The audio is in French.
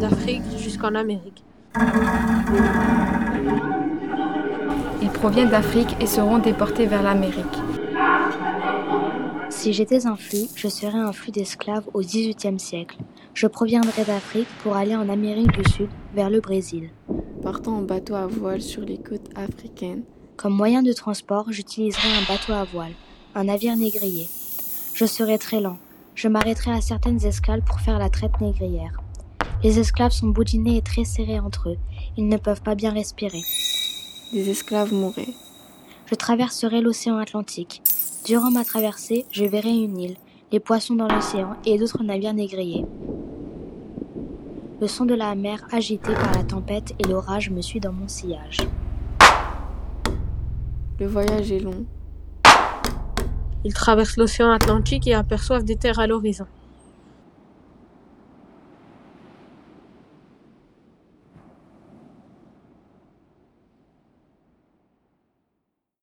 d'Afrique jusqu'en Amérique. Ils proviennent d'Afrique et seront déportés vers l'Amérique. Si j'étais un flux, je serais un flux d'esclaves au XVIIIe siècle. Je proviendrais d'Afrique pour aller en Amérique du Sud, vers le Brésil. Partant en bateau à voile sur les côtes africaines. Comme moyen de transport, j'utiliserais un bateau à voile, un navire négrier. Je serais très lent. Je m'arrêterais à certaines escales pour faire la traite négrière. Les esclaves sont boudinés et très serrés entre eux. Ils ne peuvent pas bien respirer. Des esclaves mourraient. Je traverserai l'océan Atlantique. Durant ma traversée, je verrai une île, les poissons dans l'océan et d'autres navires négriers. Le son de la mer agité par la tempête et l'orage me suit dans mon sillage. Le voyage est long. Ils traversent l'océan Atlantique et aperçoivent des terres à l'horizon.